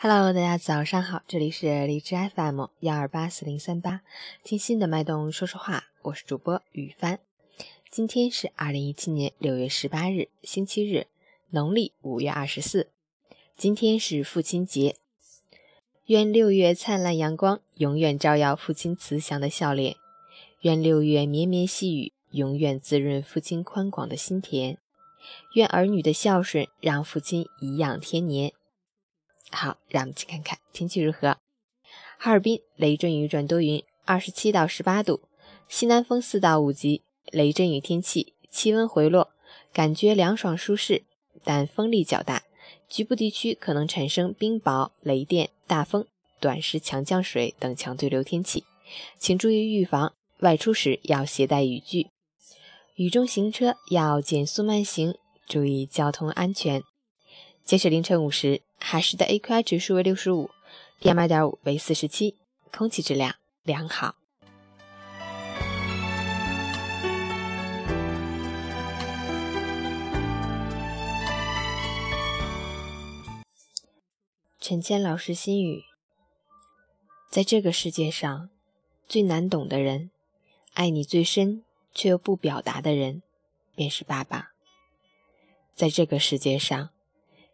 Hello，大家早上好，这里是荔枝 FM 幺二八四零三八，听心的脉动说说话，我是主播雨帆。今天是二零一七年六月十八日，星期日，农历五月二十四。今天是父亲节，愿六月灿烂阳光永远照耀父亲慈祥的笑脸，愿六月绵绵细雨永远滋润父亲宽广的心田，愿儿女的孝顺让父亲颐养天年。好，让我们去看看天气如何。哈尔滨雷阵雨转多云，二十七到十八度，西南风四到五级，雷阵雨天气，气温回落，感觉凉爽舒适，但风力较大，局部地区可能产生冰雹、雷电、大风、短时强降水等强对流天气，请注意预防，外出时要携带雨具，雨中行车要减速慢行，注意交通安全。截止凌晨五时，海市的 AQI 指数为六十五，PM 二点五为四十七，空气质量良好。陈谦老师心语：在这个世界上，最难懂的人，爱你最深却又不表达的人，便是爸爸。在这个世界上。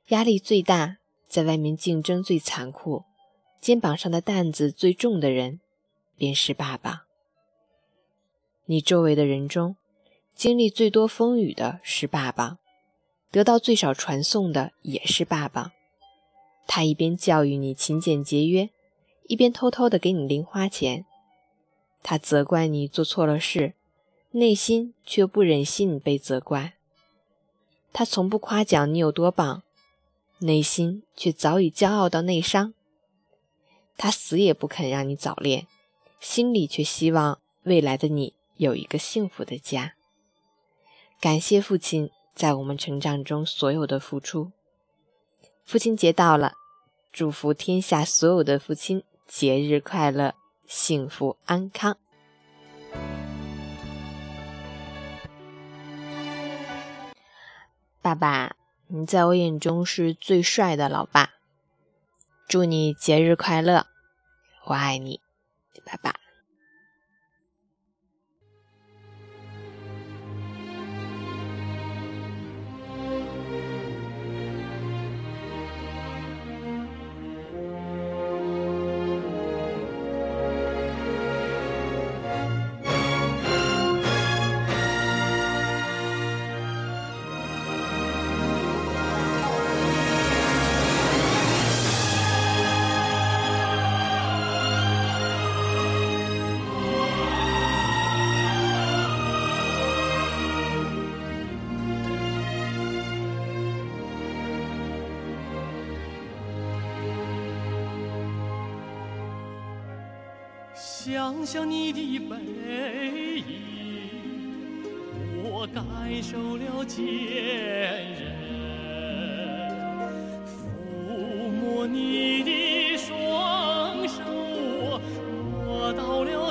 压力最大，在外面竞争最残酷，肩膀上的担子最重的人，便是爸爸。你周围的人中，经历最多风雨的是爸爸，得到最少传颂的也是爸爸。他一边教育你勤俭节约，一边偷偷的给你零花钱。他责怪你做错了事，内心却不忍心你被责怪。他从不夸奖你有多棒。内心却早已骄傲到内伤，他死也不肯让你早恋，心里却希望未来的你有一个幸福的家。感谢父亲在我们成长中所有的付出。父亲节到了，祝福天下所有的父亲节日快乐，幸福安康。爸爸。你在我眼中是最帅的老爸，祝你节日快乐，我爱你，爸爸。想想你的背影，我感受了坚韧；抚摸你的双手，我摸到了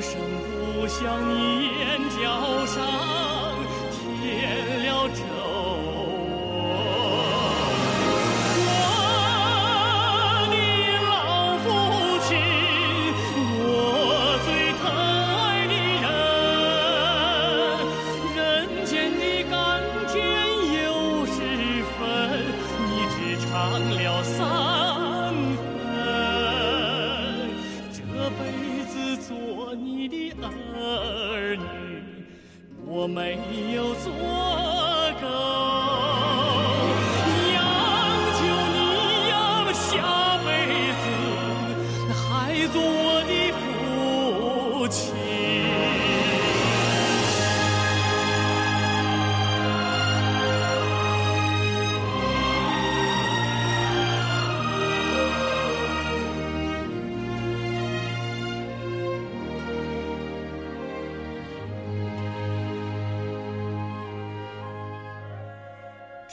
声不响，你眼角上添了我没有做够央求你呀下辈子还做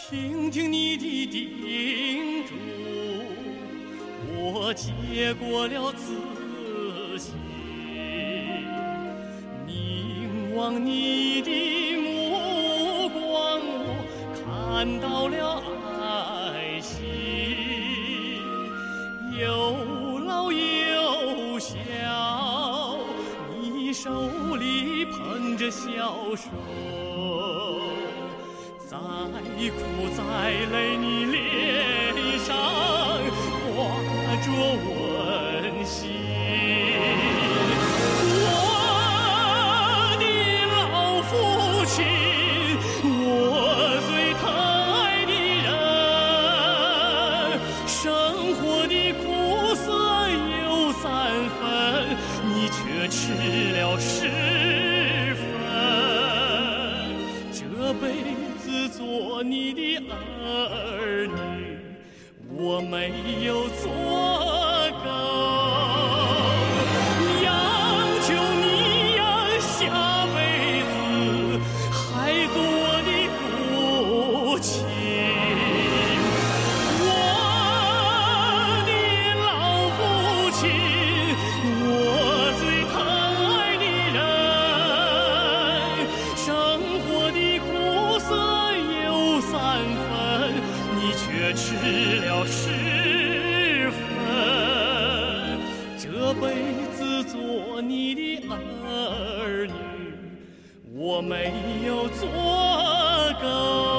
听听你的叮嘱，我接过了自信，凝望你的目光，我看到了爱心，有老有小，你手里捧着小手。再苦再累，你脸的儿女，我没有做有足够